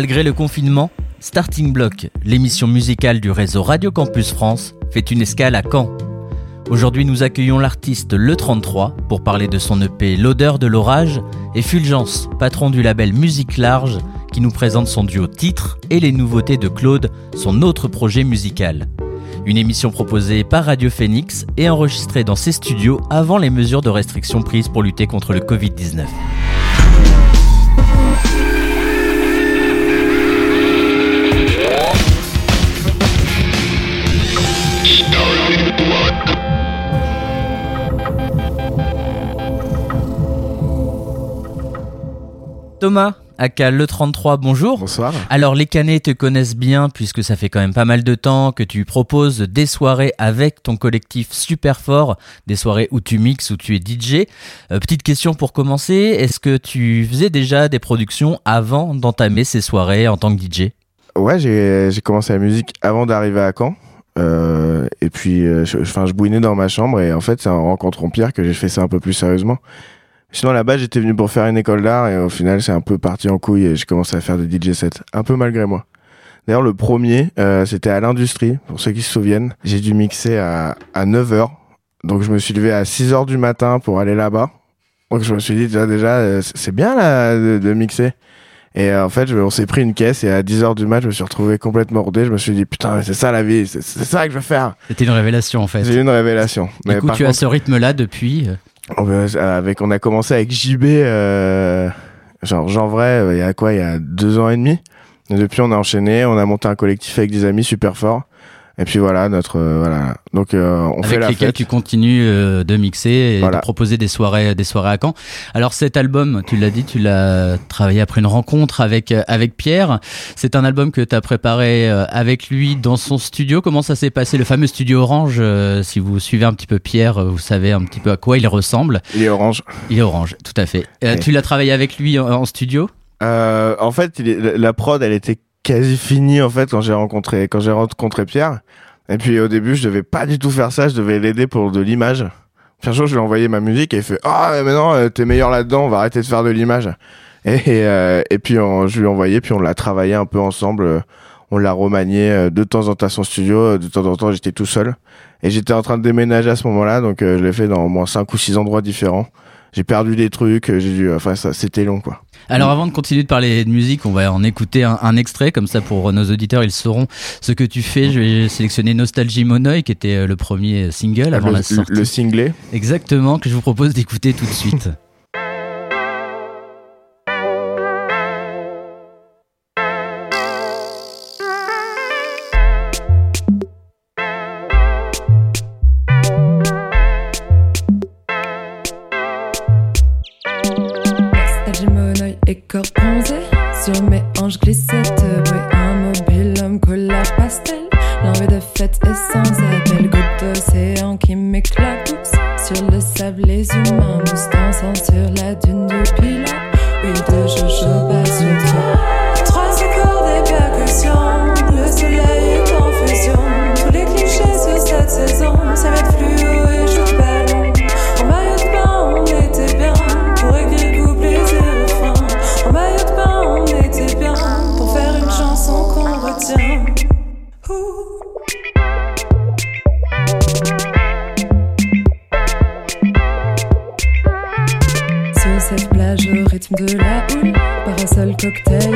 Malgré le confinement, Starting Block, l'émission musicale du réseau Radio Campus France, fait une escale à Caen. Aujourd'hui, nous accueillons l'artiste Le 33 pour parler de son EP L'odeur de l'orage et Fulgence, patron du label Musique Large, qui nous présente son duo titre et les nouveautés de Claude, son autre projet musical. Une émission proposée par Radio Phoenix et enregistrée dans ses studios avant les mesures de restriction prises pour lutter contre le Covid-19. Thomas, aka le 33, bonjour. Bonsoir. Alors les Canets te connaissent bien puisque ça fait quand même pas mal de temps que tu proposes des soirées avec ton collectif super fort, des soirées où tu mixes, où tu es DJ. Euh, petite question pour commencer, est-ce que tu faisais déjà des productions avant d'entamer ces soirées en tant que DJ Ouais, j'ai commencé la musique avant d'arriver à Caen. Euh, et puis, euh, je, je, je bouinais dans ma chambre et en fait, c'est en rencontrant Pierre que j'ai fait ça un peu plus sérieusement. Sinon, là-bas, j'étais venu pour faire une école d'art et au final, c'est un peu parti en couille et j'ai commencé à faire des DJ sets, un peu malgré moi. D'ailleurs, le premier, euh, c'était à l'industrie, pour ceux qui se souviennent. J'ai dû mixer à, à 9h. Donc, je me suis levé à 6h du matin pour aller là-bas. Donc, je me suis dit, déjà, déjà euh, c'est bien là de, de, mixer. Et euh, en fait, je, on s'est pris une caisse et à 10h du mat, je me suis retrouvé complètement rodé. Je me suis dit, putain, c'est ça la vie, c'est ça que je veux faire. C'était une révélation en fait. J'ai eu une révélation. Du Mais coup, tu contre, as ce rythme-là depuis avec, on a commencé avec JB, euh, genre Jean Vrai, il y a quoi, il y a deux ans et demi. Et depuis, on a enchaîné, on a monté un collectif avec des amis super forts. Et puis voilà, notre euh, voilà. Donc euh, on Avec fait la lesquels fête. tu continues euh, de mixer et voilà. de proposer des soirées, des soirées à Caen. Alors cet album, tu l'as dit, tu l'as travaillé après une rencontre avec avec Pierre. C'est un album que tu as préparé avec lui dans son studio. Comment ça s'est passé, le fameux studio Orange Si vous suivez un petit peu Pierre, vous savez un petit peu à quoi il ressemble. Il est orange. Il est orange, tout à fait. Ouais. Tu l'as travaillé avec lui en, en studio? Euh, En fait, la prod, elle était quasi fini en fait quand j'ai rencontré quand j'ai rencontré Pierre. Et puis au début, je devais pas du tout faire ça, je devais l'aider pour de l'image. Puis un je lui ai envoyé ma musique et il fait "Ah, mais non, t'es meilleur là-dedans, on va arrêter de faire de l'image." Et et, euh, et puis on, je lui ai envoyé puis on l'a travaillé un peu ensemble, on l'a remanié euh, de temps en temps à son studio, de temps en temps, j'étais tout seul et j'étais en train de déménager à ce moment-là, donc euh, je l'ai fait dans au moins cinq ou six endroits différents. J'ai perdu des trucs, j'ai dû enfin ça c'était long quoi. Alors avant de continuer de parler de musique, on va en écouter un, un, extrait, comme ça pour nos auditeurs, ils sauront ce que tu fais. Je vais sélectionner Nostalgie Monoï, qui était le premier single avant le, la sortie. Le singlet Exactement, que je vous propose d'écouter tout de suite. cocktail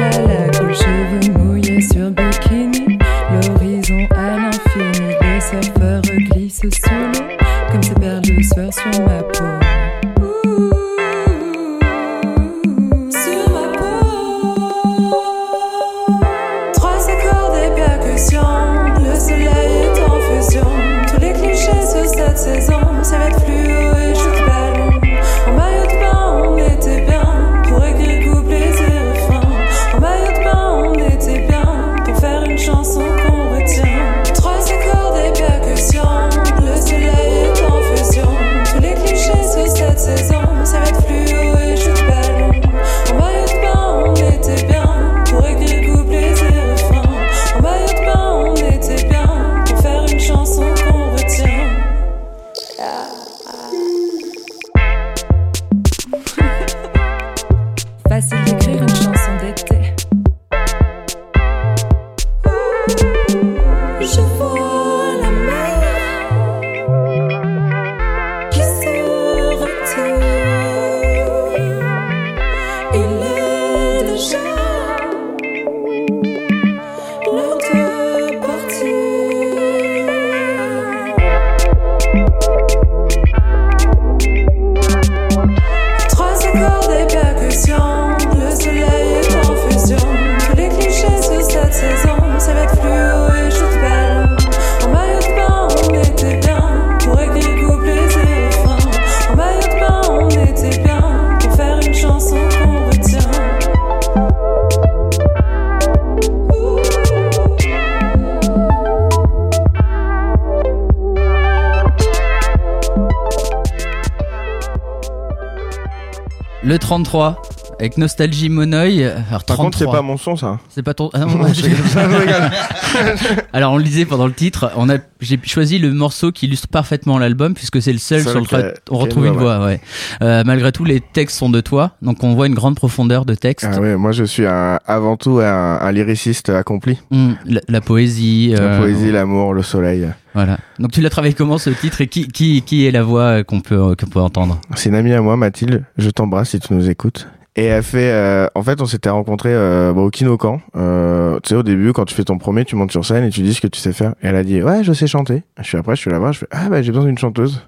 Le 33 avec Nostalgie Monoï. Alors, Par contre, c'est 33. pas mon son, ça. C'est pas ton. Ah non, Je. Alors on le disait pendant le titre, on a j'ai choisi le morceau qui illustre parfaitement l'album puisque c'est le seul sur lequel on retrouve une voix. Ouais. Euh, malgré tout, les textes sont de toi, donc on voit une grande profondeur de texte. Ah ouais, moi je suis un- avant tout un, un lyriciste accompli. Hum, la, la poésie. La euh, poésie, l'amour, le soleil. Voilà. Donc tu l'as travaillé comment ce titre et qui qui qui est la voix qu'on peut qu'on peut entendre? C'est une amie à moi, Mathilde. Je t'embrasse si tu nous écoutes. Et elle fait, euh, en fait, on s'était rencontrés euh, bah, au Kinokan. Euh, tu sais, au début, quand tu fais ton premier, tu montes sur scène et tu dis ce que tu sais faire. Et elle a dit, ouais, je sais chanter. Je suis après, je suis là-bas, je fais, ah bah j'ai besoin d'une chanteuse.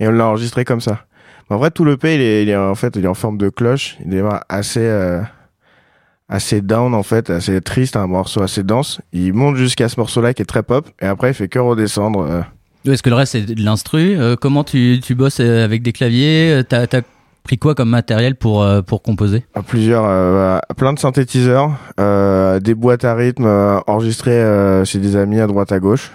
Et on l'a enregistré comme ça. En vrai, tout le P, il est, il est en fait, il est en forme de cloche. Il est assez, euh, assez down en fait, assez triste, un morceau assez dense. Il monte jusqu'à ce morceau-là qui est très pop. Et après, il fait que redescendre. euh, Est-ce que le reste c'est de l'instru? Euh, Comment tu tu bosses avec des claviers? T'as pris quoi comme matériel pour euh, pour composer? Plusieurs, euh, plein de synthétiseurs, euh, des boîtes à rythme euh, enregistrées euh, chez des amis à droite à gauche.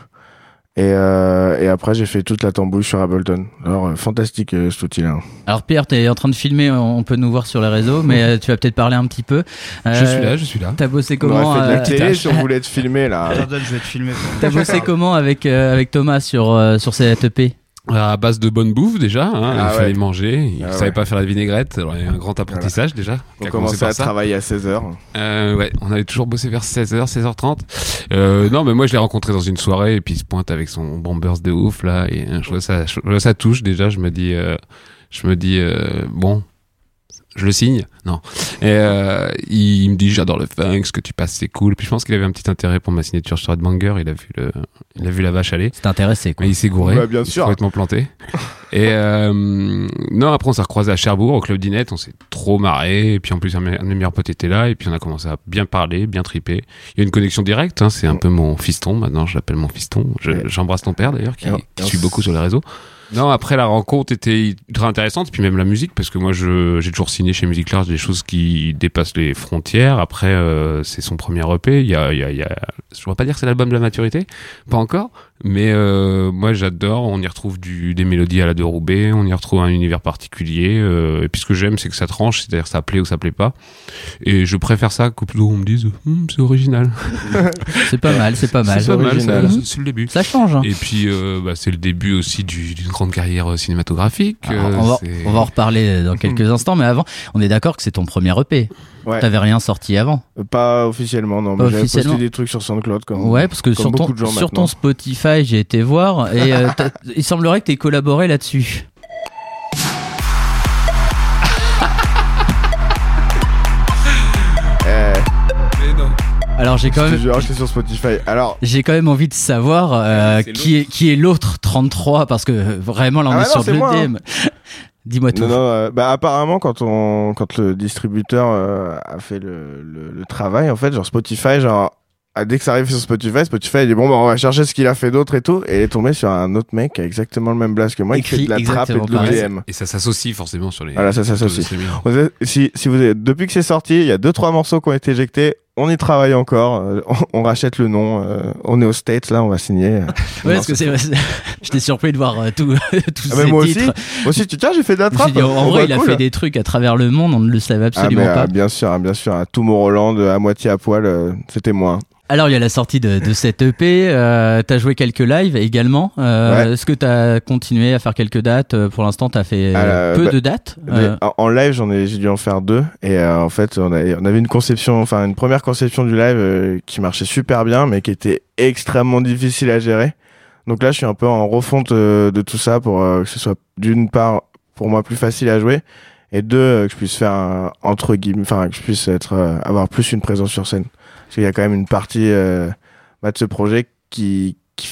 Et, euh, et après, j'ai fait toute la tambouille sur Ableton. Alors, euh, fantastique euh, cet outil-là. Alors Pierre, t'es en train de filmer, on peut nous voir sur les réseaux, mais euh, tu vas peut-être parler un petit peu. Je suis là, je suis là. T'as bossé On aurait comment fait de la euh, télé si on voulait te filmer, là. Jordan, je vais te filmer. T'as bossé comment avec euh, avec Thomas sur euh, sur cette EP À base de bonne bouffe déjà, hein, Ah il ouais. fallait manger, il Ah savait ouais. pas faire la vinaigrette, alors il y a un grand apprentissage déjà. On a commencé commençait à ça. travailler à 16h. Euh, ouais, on avait toujours bossé vers 16h, 16h30. Euh, non, mais moi je l'ai rencontré dans une soirée et puis il se pointe avec son bombers de ouf là et euh, je vois ça, je vois ça touche déjà. Je me dis, euh, je me dis euh, bon, je le signe. Non. Et euh, il, il me dit j'adore le funk, ce que tu passes c'est cool. Puis je pense qu'il avait un petit intérêt pour ma signature sur Headbanger. Il a vu le, il a vu la vache aller. C'est intéressé quoi. Mais il s'est gouré. Bah, bien Il s'est complètement planté. Et euh, non, après on s'est recroisé à Cherbourg au club d'Inette, on s'est trop marré. Et puis en plus un, de mes- meilleurs potes était là. Et puis on a commencé à bien parler, bien triper. Il y a une connexion directe. Hein, c'est un peu mon fiston. Maintenant, je l'appelle mon fiston. Je-. J'embrasse ton père d'ailleurs, qui, Et qui et suit beaucoup sur les réseaux. Non, après la rencontre était ultra intéressante, puis même la musique, parce que moi j'ai toujours signé chez Music Large des choses qui dépassent les frontières. Après, euh, c'est son premier EP. Y a, y a, y a, je ne pas dire que c'est l'album de la maturité, pas encore, mais euh, moi j'adore. On y retrouve du, des mélodies à la de Roubaix, on y retrouve un univers particulier. Euh, et puis ce que j'aime, c'est que ça tranche, c'est-à-dire ça plaît ou ça plaît pas. Et je préfère ça qu'au plutôt on me dise, Hum, c'est original. C'est pas mal, c'est pas mal. C'est pas mal, original. ça- c'est le début. Ça change. Hein. Et puis, euh, bah, c'est le début aussi du- d'une grande carrière euh, cinématographique. Alors, Euh, on, va, c'est- on va en reparler dans quelques instants, mais avant, on est d'accord que c'est ton premier EP. Ouais. T'avais rien sorti avant. Pas officiellement, non. Pas mais J'avais posté des trucs sur SoundCloud. Comme... Ouais, parce que sur ton, sur Spotify, j'ai été voir et euh, il semblerait que tu aies collaboré là-dessus. Eh. Alors j'ai quand je même c'est sur Spotify. Alors, j'ai quand même envie de savoir euh, qui est qui est l'autre 33 parce que euh, vraiment là on Ah est non, sur le moi, hein. Dis-moi tout. Non, non, euh, bah apparemment quand on, quand le distributeur euh, a fait le, le, le travail, en fait, genre Spotify, genre, ah, dès que ça arrive sur Spotify, Spotify il dit bon, bah, on va chercher ce qu'il a fait d'autre et tout, et il est tombé sur un autre mec qui a exactement le même blast que moi, Écrit qui fait de la trappe et de l'EDM. Et ça s'associe forcément sur les. Voilà, ça s'associe. Si, si vous êtes, depuis que c'est sorti, il y a deux trois morceaux qui ont été éjectés. On y travaille encore. euh, on, on rachète le nom. euh, on est aux States là. On va signer. euh. Ouais, parce que c'est j'étais surpris de voir euh, tout, tous Ah, ces moi aussi. titres. Moi aussi, tu tiens, j'ai fait de la trappe. dit, en Oh, vrai, bah, il a fait des trucs à travers le monde, on ne le savait Ah, absolument mais, pas. bien sûr, hein, bien sûr. À tout Roland, à moitié à poil, c'était moi. Alors, il y a la sortie de, de cette EP. Euh, t'as joué quelques lives également. Euh, Ouais. Est-ce que t'as continué à faire quelques dates Pour l'instant, t'as fait Ah, euh, là, peu bah, de dates. En, live, j'en ai, j'ai dû en faire deux. Et en fait, on, a- on avait une conception, enfin une première conception du live euh, qui marchait super bien, mais qui était extrêmement difficile à gérer. Donc là, je suis un peu en refonte euh, de tout ça pour euh, que ce soit d'une part pour moi plus facile à jouer et deux que je puisse faire entre guillemets, enfin que je puisse être avoir plus une présence sur scène. Parce qu'il y a quand même une partie bah, de ce projet qui qui,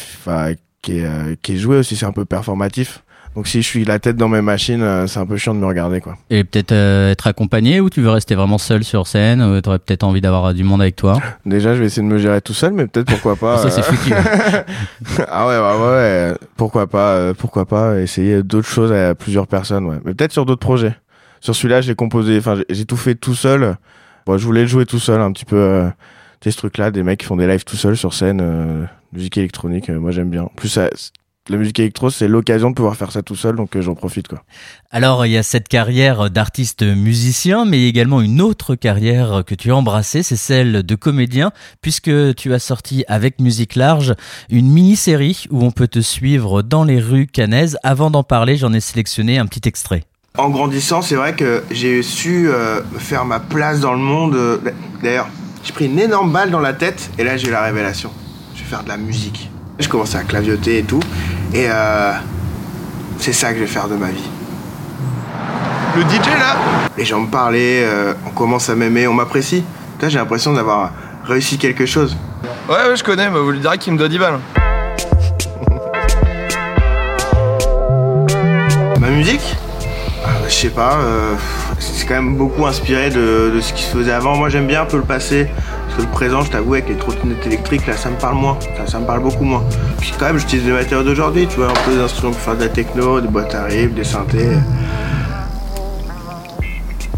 est qui est joué aussi, c'est un peu performatif. Donc si je suis la tête dans mes machines, euh, c'est un peu chiant de me regarder quoi. Et peut-être euh, être accompagné ou tu veux rester vraiment seul sur scène T'aurais peut-être envie d'avoir euh, du monde avec toi? Déjà, je vais essayer de me gérer tout seul, mais peut-être pourquoi pas. Ça, c'est euh, foutu. ah ouais, ouais, ouais. Pourquoi pas, euh, pourquoi pas essayer d'autres choses à plusieurs personnes, ouais. Mais peut-être sur d'autres projets. Sur celui-là, j'ai composé, enfin, j'ai- tout fait tout seul. Bon, je voulais le jouer tout seul, un petit peu. Euh, ce truc-là, des mecs qui font des lives tout seuls sur scène, euh, musique électronique, moi j'aime bien. En plus, ça, la musique électro, c'est l'occasion de pouvoir faire ça tout seul, donc euh, j'en profite, quoi. Alors, il y a cette carrière d'artiste musicien, mais également une autre carrière que tu as embrassée, c'est celle de comédien, puisque tu as sorti avec Musique Large une mini-série où on peut te suivre dans les rues canaises. Avant d'en parler, j'en ai sélectionné un petit extrait. En grandissant, c'est vrai que j'ai su euh, faire ma place dans le monde. euh, D'ailleurs, j'ai pris une énorme balle dans la tête et là j'ai eu la révélation. Je vais faire de la musique. Je commençais à clavioter et tout. Et euh, c'est ça que je vais faire de ma vie. Le DJ là Les gens me parlaient, euh, on commence à m'aimer, on m'apprécie. Là j'ai l'impression d'avoir réussi quelque chose. Ouais, ouais, je connais, bah, vous lui direz qu'il me doit 10 balles. Ma musique Ah, Je sais pas, euh, c'est quand même beaucoup inspiré de, de ce qui se faisait avant. Moi j'aime bien un peu le passé, parce que le présent, je t'avoue, avec les trottinettes électriques, là ça me parle moins, ça, me parle beaucoup moins. Puis quand même, j'utilise des matériaux d'aujourd'hui, tu vois, un peu des instruments pour faire de la techno, des boîtes à rythme, des synthés.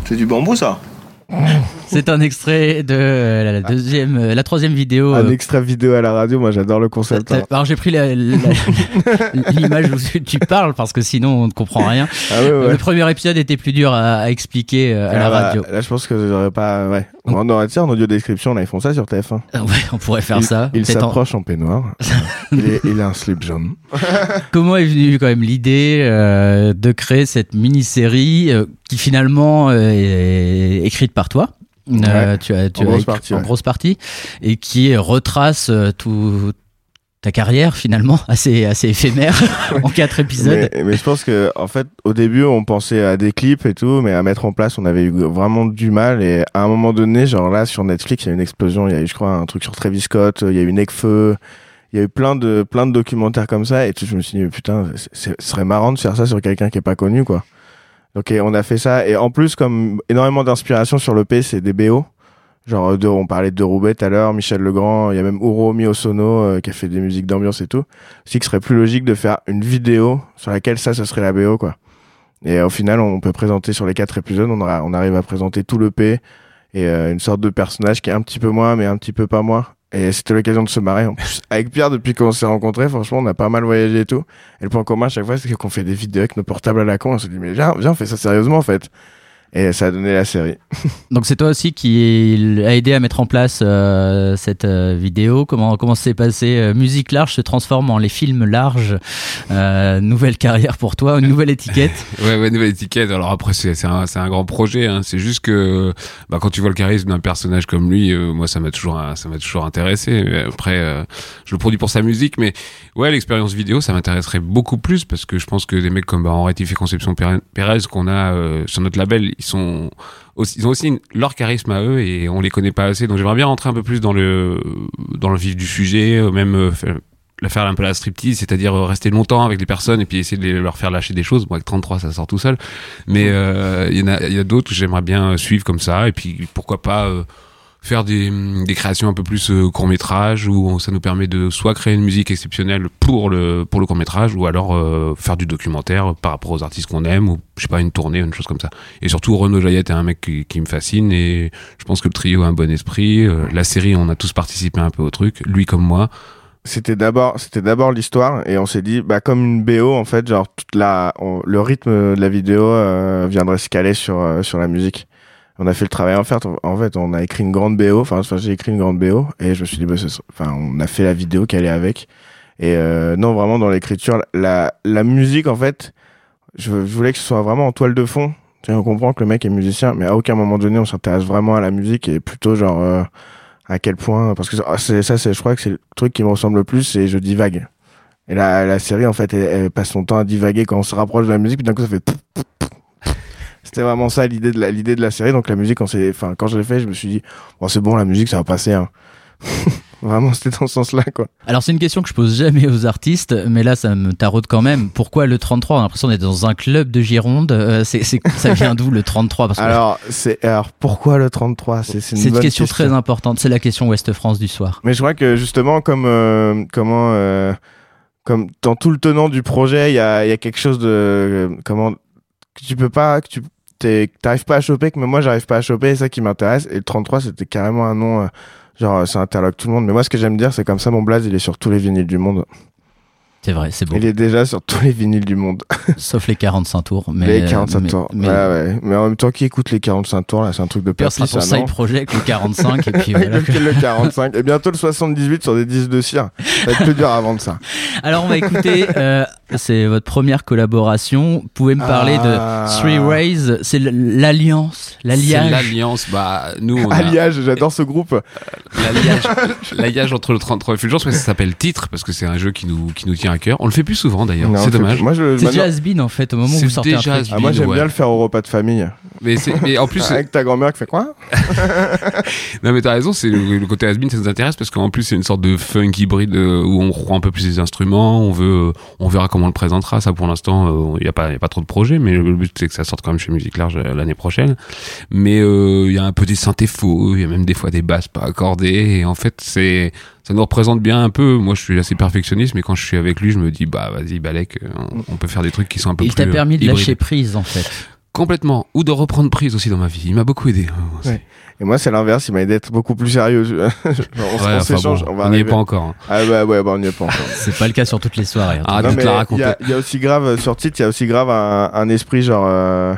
C'est du bambou ça? C'est un extrait de euh, la, la deuxième, euh, la troisième vidéo. Un euh, extrait vidéo à la radio, moi j'adore le concept. hein. Alors j'ai pris la- la- l'image où tu parles parce que sinon on ne comprend rien. Ah ouais, ouais. Le premier épisode était plus dur à, à expliquer euh, à la Ah bah, radio. Là je pense que j'aurais pas. Ouais. On aurait, tu sais, en audio description, là ils font ça sur TF1. Ah Ouais, on pourrait faire il, ça. Il Peut-être en- s'approche en peignoir. il, est- il a un slip jaune. Comment est venue quand même l'idée euh, de créer cette mini-série euh, qui finalement euh, est écrite par toi? Ouais. tu as, tu En as grosse partie, en ouais. grosse partie et qui retrace euh, tout ta carrière finalement assez assez éphémère en quatre épisodes. Mais, mais je pense que en fait, au début, on pensait à des clips et tout, mais à mettre en place, on avait eu vraiment du mal. Et à un moment donné, genre là, sur Netflix, il y a eu une explosion. Il y a eu, je crois, un truc sur Travis Scott. Il y a eu Necfeu. Il y a eu plein de plein de documentaires comme ça. Et tout, je me suis dit, putain, ce serait marrant de faire ça sur quelqu'un qui est pas connu, quoi. Donc on a fait ça. Et en plus, comme énormément d'inspiration sur le P, c'est des BO. Genre, de, on parlait de Roubaix tout à l'heure, Michel Legrand, il y a même Uro Miosono euh, qui a fait des musiques d'ambiance et tout. C'est que ce serait plus logique de faire une vidéo sur laquelle ça, ça serait la BO, quoi. Et euh, au final, on peut présenter sur les quatre épisodes, on, aura- on arrive à présenter tout le P et euh, une sorte de personnage qui est un petit peu moi, mais un petit peu pas moi. Et c'était l'occasion de se marrer. En plus, avec Pierre, depuis qu'on s'est rencontrés, franchement, on a pas mal voyagé et tout. Et le point commun à chaque fois, c'est qu'on fait des vidéos avec nos portables à la con. On se dit, mais viens, viens, on fait ça sérieusement, en fait. Et ça a donné la série. Donc c'est toi aussi qui a aidé à mettre en place euh, cette euh, vidéo. Comment comment s'est passé euh, Musique large se transforme en les films larges. Euh, nouvelle carrière pour toi, une nouvelle étiquette. Ouais, ouais, nouvelle étiquette. Alors après, c'est c'est un, c'est un grand projet. Hein. C'est juste que bah, quand tu vois le charisme d'un personnage comme lui, euh, moi, ça m'a toujours, ça m'a toujours intéressé. Mais Après, euh, je le produis pour sa musique, mais ouais, l'expérience vidéo, ça m'intéresserait beaucoup plus parce que je pense que des mecs comme bah, Henri et Conception Pérez Pérez qu'on a euh, sur notre label, ils sont ils ont aussi leur charisme à eux et on les connaît pas assez. Donc j'aimerais bien rentrer un peu plus dans le dans le vif du sujet, euh, même euh, faire, faire un peu la striptease, c'est-à-dire euh, rester longtemps avec les personnes et puis essayer de leur faire lâcher des choses. Moi, avec 33, ça sort tout seul. Mais il y en a, a d'autres que j'aimerais bien suivre comme ça. Et puis pourquoi pas euh, faire des, des créations un peu plus euh, court métrage où ça nous permet de soit créer une musique exceptionnelle pour le pour le court métrage ou alors euh, faire du documentaire par rapport aux artistes qu'on aime ou je sais pas une tournée une chose comme ça. Et surtout Renaud Jaillette est un mec qui, qui me fascine et je pense que le trio a un bon esprit. Euh, la série on a tous participé un peu au truc lui comme moi. C'était d'abord, c'était d'abord l'histoire et on s'est dit, bah, comme une BO, en fait, genre, toute la, le rythme de la vidéo, euh, viendrait se caler sur, euh, sur la musique. On a fait le travail en fait, en fait, on a écrit une grande BO, enfin, j'ai écrit une grande BO et je me suis dit, bah, enfin, on a fait la vidéo qui allait avec. Et, euh, non, vraiment, dans l'écriture, la, la musique, en fait, je, je voulais que ce soit vraiment en toile de fond. Tu sais, on comprend que le mec est musicien, mais à aucun moment donné, on s'intéresse vraiment à la musique et plutôt genre, euh, à quel point parce que ça, c'est ça c'est je crois que c'est le truc qui me ressemble le plus c'est je divague et la, la série en fait elle, elle passe son temps à divaguer quand on se rapproche de la musique puis d'un coup ça fait. C'était vraiment ça l'idée de la l'idée de la série donc la musique quand c'est enfin quand je l'ai fait je me suis dit bon c'est bon la musique ça va passer hein. vraiment c'était dans ce sens là quoi Alors c'est une question que je pose jamais aux artistes, mais là ça me taraude quand même. Pourquoi le 33 On a l'impression d'être dans un club de Gironde. Euh, c'est, c'est- ça vient d'où le 33 Parce que alors c'est alors pourquoi le 33 c'est c'est une bonne question, très importante. C'est la question Ouest France du soir. Mais je crois que justement, comme euh, comment, euh, comme dans tout le tenant du projet, il y a, il y a quelque chose de comment que tu peux pas, que tu t'es- que t'arrives pas à choper, que moi j'arrive pas à choper, c'est ça qui m'intéresse. Et le 33, c'était carrément un nom, euh, genre ça interloque tout le monde. Mais moi, ce que j'aime dire, c'est comme ça, mon blaze, il est sur tous les vinyles du monde. C'est vrai, c'est beau. Il est déjà sur tous les vinyles du monde. Sauf les 45 tours. Mais, les 45 mais- tours. Mais, Ouais, ouais. Mais en même temps, qui écoute les 45 tours là, c'est un truc de papy, sera ton side project, le 45, et puis voilà. le, le 45 et bientôt le 78 sur des disques de cire. Ça va être plus dur à vendre ça. Alors on va écouter, euh, c'est votre première collaboration. Vous pouvez me parler Ah. de Three Ways, c'est l'alliance, C'est l'alliage. l'alliance. Bah, nous, on a Alliage, j'adore ce groupe. l'alliage, l'alliage entre le 33 et Fulgence, ça s'appelle Titre parce que c'est un jeu qui nous, qui nous tient à cœur. On le fait plus souvent d'ailleurs. C'est dommage. Moi, je, C'est maintenant- déjà has-been en fait au moment où C'est vous sortez un truc. Ah, moi, j'aime ouais. bien le faire au repas de famille. Mais, c'est, mais en plus, Avec ta grand-mère qui fait quoi non mais t'as raison, c'est le, le côté has-been, ça nous intéresse parce qu'en plus c'est une sorte de funk hybride euh, où on croit un peu plus les instruments, on veut, euh, on verra comment on le présentera. Ça pour l'instant, il y a pas, y a pas trop de projets, mais le but c'est que ça sorte quand même chez Musique Large euh, l'année prochaine. Mais il y a un peu des synthés faux, il y a même des fois des basses pas accordées, et en fait c'est, ça nous représente bien un peu. Moi je suis assez perfectionniste, mais quand je suis avec lui, je me dis bah vas-y Balek, euh, on, on peut faire des trucs qui sont un peu Il plus t'a permis de hybrides. lâcher prise en fait. Complètement, ou de reprendre prise aussi dans ma vie. Il m'a beaucoup aidé. Ouais. Et moi, c'est l'inverse, il m'a aidé à être beaucoup plus sérieux. Genre, on Ouais, enfin s'échange, bon, on n'y est pas encore. hein. Ah bah ouais, bah, on n'y est pas encore. C'est pas le cas sur toutes les soirées. hein. Ah, non, de mais te la il y, raconter. a- il y a aussi grave, euh, sur titre, il y a aussi grave un, un esprit genre, euh,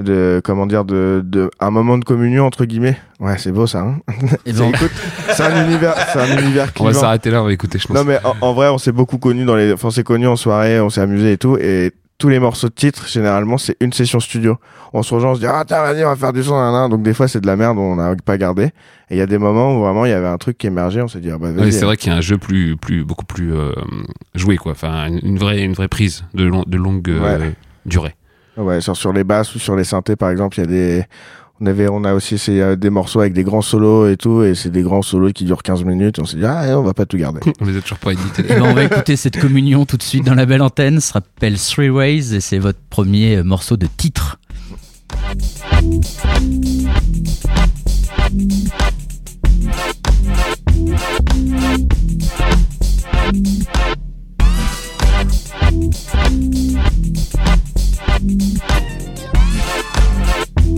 de, comment dire, de, de, un moment de communion, entre guillemets. Ouais, c'est beau ça, hein. Et C'est- bon, écoute, c'est un univers, c'est un univers On va clivant. s'arrêter là, on va écouter, je pense. Non mais en, en vrai, on s'est beaucoup connus dans les, enfin, on s'est connus en soirée, on s'est amusé et tout, et tous les morceaux de titre, généralement, c'est une session studio. On se rejoint, on se dit, ah, tiens, vas-y, on va faire du son, nan, nan. donc des fois, c'est de la merde, on n'a pas gardé. Et il y a des moments où vraiment, il y avait un truc qui émergeait, on s'est dit, ah, bah, vas-y. Oui, c'est vrai qu'il y a un jeu plus, plus, beaucoup plus euh, joué, quoi. Enfin, une une vraie, une vraie prise de, long- de longue euh, Ouais. durée. Ouais, sur, sur les basses ou sur les synthés, par exemple, il y a des, on avait, on a aussi essayé euh, des morceaux avec des grands solos et tout, et c'est des grands solos qui durent 15 minutes. On s'est dit, ah, on va pas tout garder. on les a toujours pas édités. Eh ben, on va écouter cette communion tout de suite dans la belle antenne. Ça s'appelle Three Ways et c'est votre premier euh, morceau de titre.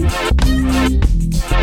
Bye.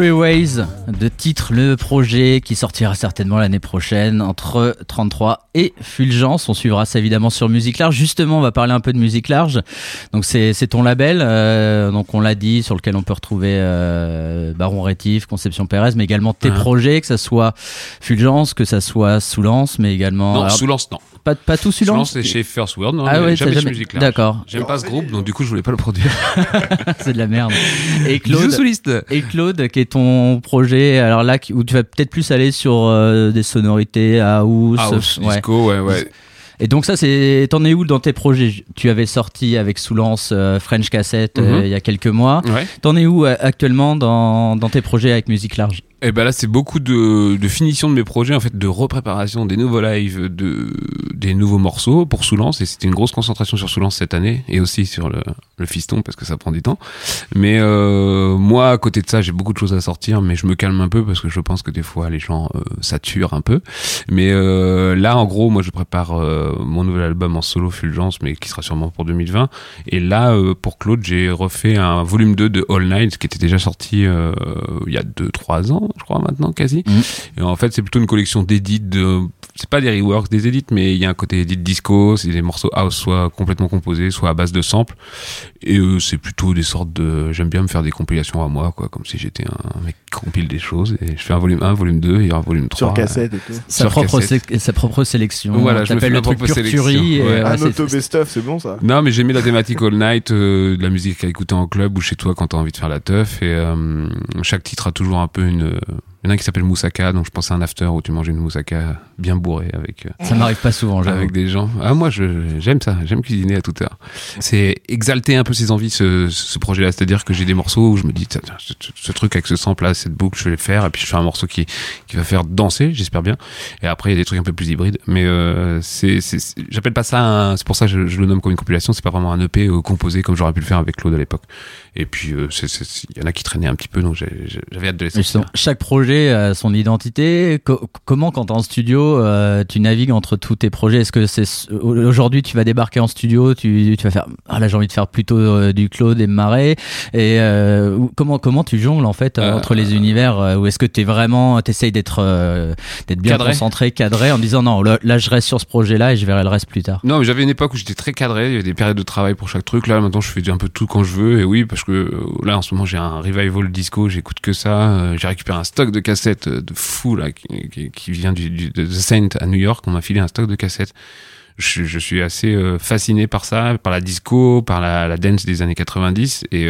Three Ways de titre le projet qui sortira certainement l'année prochaine entre 33 et Fulgence. On suivra ça évidemment sur Musique Large. Justement, on va parler un peu de Musique Large. Donc c'est ton label, euh, donc on l'a dit, sur lequel on peut retrouver euh, Baron Rétif, Conception Pérez, mais également tes Ah. projets, que ça soit Fulgence, que ça soit Soulance, mais également Non, alors, Soulance, non. Pas pas tout Soulance, Soulance. c'est chez First World, non, Ah ouais, jamais jamais- Musique Large. D'accord, J'aime pas ce groupe, donc du coup, je voulais pas le produire. c'est de la merde. Et Claude, soliste. Et Claude, qui est ton projet, alors là, où tu vas peut-être plus aller sur euh, des sonorités house. House, ouais. disco, ouais, ouais. Et donc ça, c'est, t'en es où dans tes projets? Tu avais sorti avec Soulance euh, French Cassette euh, Mhm. il y a quelques mois. Ouais. T'en es où euh, actuellement dans, dans tes projets avec musique large? Et ben là, c'est beaucoup de, de finition de mes projets, en fait, de repréparation des nouveaux lives, de, des nouveaux morceaux pour Soulance. Et c'était une grosse concentration sur Soulance cette année et aussi sur le, le fiston parce que ça prend du temps. Mais euh, moi, à côté de ça, j'ai beaucoup de choses à sortir, mais je me calme un peu parce que je pense que des fois, les gens euh, saturent un peu. Mais euh, là, en gros, moi, je prépare euh, mon nouvel album en solo Fulgence, mais qui sera sûrement pour 2020. Et là, euh, pour Claude, j'ai refait un volume 2 de All Night, qui était déjà sorti euh, il y a 2-3 ans, je crois maintenant, quasi. Mhm. Et en fait, c'est plutôt une collection d'édits de... C'est pas des reworks, des edits, mais il y a un côté edit disco, c'est des morceaux house soit complètement composés, soit à base de samples. Et euh, c'est plutôt des sortes de... J'aime bien me faire des compilations à moi, quoi, comme si j'étais un mec qui compile des choses. Et je fais un volume 1, volume 2 et un volume 3. Sur cassette et tout. sa propre, sé- sa propre sélection. Voilà, je me fais le ma truc sélection. Ouais. ouais, Un c'est- auto best-of, c'est bon ça. Non, mais j'ai mis la thématique All Night, euh, de la musique à écouter en club ou chez toi quand t'as envie de faire la teuf. Et euh, chaque titre a toujours un peu une. Il y en a un qui s'appelle Moussaka, donc je pense à un after où tu manges une moussaka bien bourrée avec euh, Ça m'arrive pas souvent, j'avoue. avec des gens. Ah moi je j'aime ça, j'aime cuisiner à toute heure. C'est exalter un peu ses envies ce, ce projet-là, c'est-à-dire que j'ai des morceaux où je me dis tiens, ce, ce truc avec ce sample là, cette boucle, je vais le faire et puis je fais un morceau qui qui va faire danser, j'espère bien. Et après il y a des trucs un peu plus hybrides, mais euh, c'est j'appelle pas ça un- c'est pour ça que je, je le nomme comme une compilation, c'est pas vraiment un EP euh, composé comme j'aurais pu le faire avec Claude à l'époque. Et puis euh, il y en a qui traînaient un petit peu donc j'avais hâte de les sortir. chaque projet a son identité. Co- comment, quand t'es en studio, euh, tu navigues entre tous tes projets? Est-ce que c'est aujourd'hui tu vas débarquer en studio, tu, tu vas faire ah là j'ai envie de faire plutôt euh, du Claude et Marais et euh, comment comment tu jongles en fait entre les univers ou est-ce que t'es vraiment t'essayes d'être euh, d'être bien Cadré. concentré, cadré en disant non là, là, je reste sur ce projet là et je verrai le reste plus tard? Non, mais j'avais une époque où j'étais très cadré, il y avait des périodes de travail pour chaque truc. Là, maintenant, je fais un peu tout quand je veux. Et oui, parce que euh, là, en ce moment, j'ai un revival disco, j'écoute que ça. Euh, j'ai récupéré un stock de cassettes euh, de fou, là, qui, vient du, de The Saint à New York. On m'a filé un stock de cassettes. Je, suis assez fasciné par ça, par la disco, par la, la dance des années 90. Et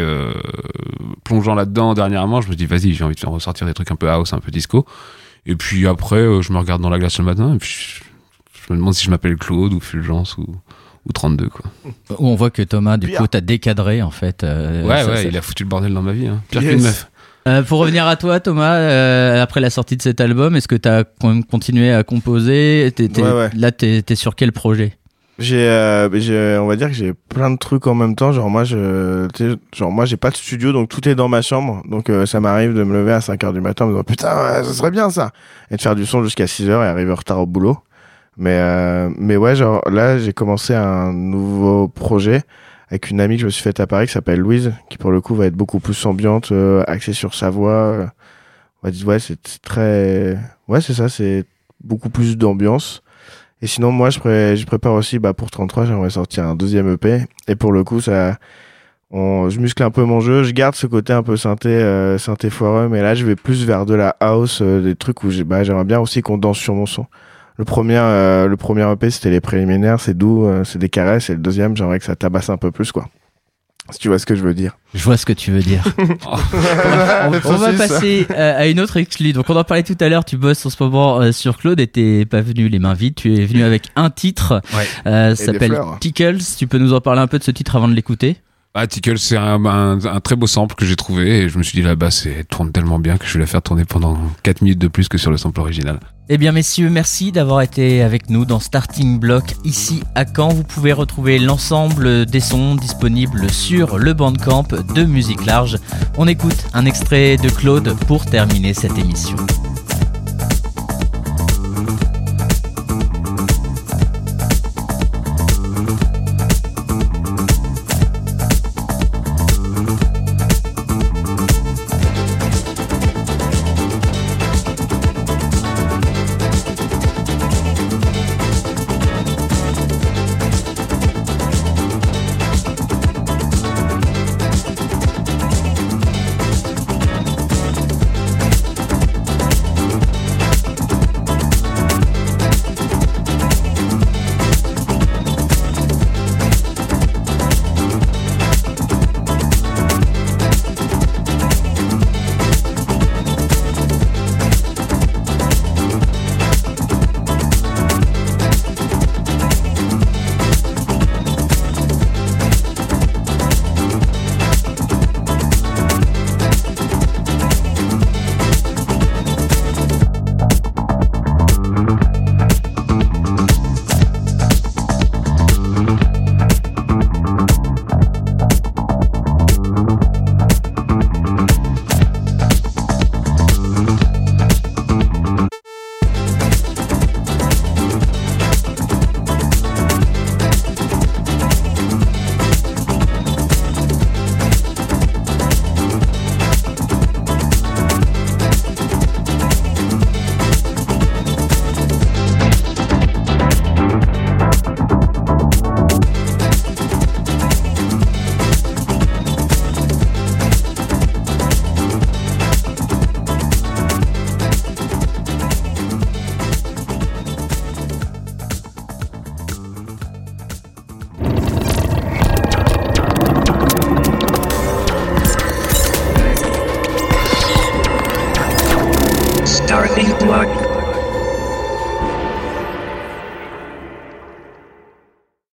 plongeant là-dedans dernièrement, je me dis, vas-y, j'ai envie de faire ressortir des trucs un peu house, un peu disco. Et puis après, je me regarde dans la glace le matin, et je, je me demande si je m'appelle Claude ou Fulgence ou, ou 32, quoi. Où on voit que Thomas du Pire. coup t'as décadré en fait. euh, ouais, ça- ouais, ça- il a foutu le bordel dans ma vie. Hein. Pire Yes. qu'une meuf. Euh, pour revenir à toi, Thomas, euh, après la sortie de cet album, est-ce que tu as quand même continué à composer? Ouais, ouais. Là, t'es es sur quel projet? J'ai, euh, j'ai, on va dire que j'ai plein de trucs en même temps. Genre moi, je, tu sais, genre moi, j'ai pas de studio, donc tout est dans ma chambre. Donc euh, ça m'arrive de me lever à 5 heures du matin en me disant putain, ouais, ça serait bien ça, et de faire du son jusqu'à 6 heures et arriver en retard au boulot. Mais euh, mais ouais, genre là, j'ai commencé un nouveau projet avec une amie que je me suis faite à Paris qui s'appelle Louise, qui pour le coup va être beaucoup plus ambiante, euh, axée sur sa voix. euh. On va dire ouais, c'est très, ouais, c'est ça, c'est beaucoup plus d'ambiance. Et sinon, moi, je, pré- je prépare aussi, bah, pour 33, j'aimerais sortir un deuxième EP. Et pour le coup, ça, on, je muscle un peu mon jeu. Je garde ce côté un peu synthé, euh, synthé foireux, mais là, je vais plus vers de la house, euh, des trucs où j'ai, bah, j'aimerais bien aussi qu'on danse sur mon son. Le premier, euh, le premier EP, c'était les préliminaires, c'est doux, euh, c'est des caresses. Et le deuxième, j'aimerais que ça tabasse un peu plus, quoi. Si tu vois ce que je veux dire. Je vois ce que tu veux dire. on, on va passer euh, à une autre exclue. Donc on en parlait tout à l'heure, tu bosses en ce moment euh, sur Claude et t'es pas venu les mains vides, tu es venu avec un titre, Ouais. euh, ça s'appelle. Tickles. Tu peux nous en parler un peu de ce titre avant de l'écouter? Ah, Tickle, c'est un, très beau sample que j'ai trouvé et je me suis dit là, bah, c'est tourne tellement bien que je vais la faire tourner pendant 4 minutes de plus que sur le sample original. Eh bien messieurs, merci d'avoir été avec nous dans Starting Block ici à Caen. Vous pouvez retrouver l'ensemble des sons disponibles sur le Bandcamp de Musique Large. On écoute un extrait de Claude pour terminer cette émission.